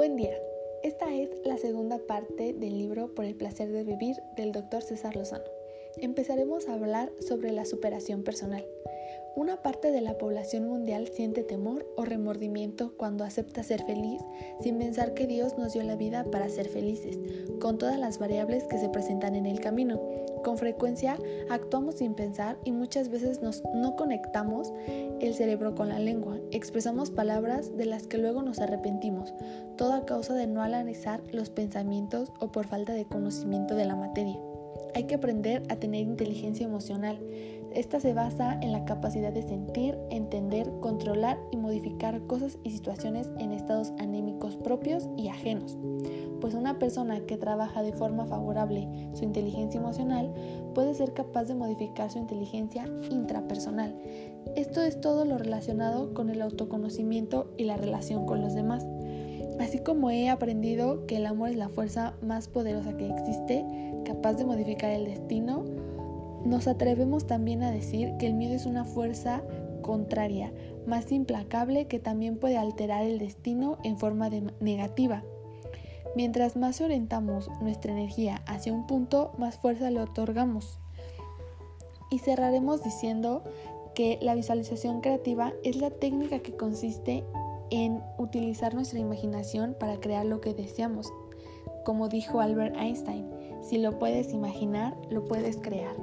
Buen día. Esta es la segunda parte del libro Por el placer de vivir del Dr. César Lozano. Empezaremos a hablar sobre la superación personal. Una parte de la población mundial siente temor o remordimiento cuando acepta ser feliz sin pensar que Dios nos dio la vida para ser felices, con todas las variables que se presentan en el camino. Con frecuencia actuamos sin pensar y muchas veces nos, no conectamos el cerebro con la lengua. Expresamos palabras de las que luego nos arrepentimos, todo a causa de no analizar los pensamientos o por falta de conocimiento de la materia. Hay que aprender a tener inteligencia emocional. Esta se basa en la capacidad de sentir, entender, controlar y modificar cosas y situaciones en estados anémicos propios y ajenos. Pues una persona que trabaja de forma favorable su inteligencia emocional puede ser capaz de modificar su inteligencia intrapersonal. Esto es todo lo relacionado con el autoconocimiento y la relación con los demás. Así como he aprendido que el amor es la fuerza más poderosa que existe, capaz de modificar el destino, nos atrevemos también a decir que el miedo es una fuerza contraria, más implacable que también puede alterar el destino en forma de negativa. Mientras más orientamos nuestra energía hacia un punto, más fuerza le otorgamos. Y cerraremos diciendo que la visualización creativa es la técnica que consiste en utilizar nuestra imaginación para crear lo que deseamos. Como dijo Albert Einstein, si lo puedes imaginar, lo puedes crear.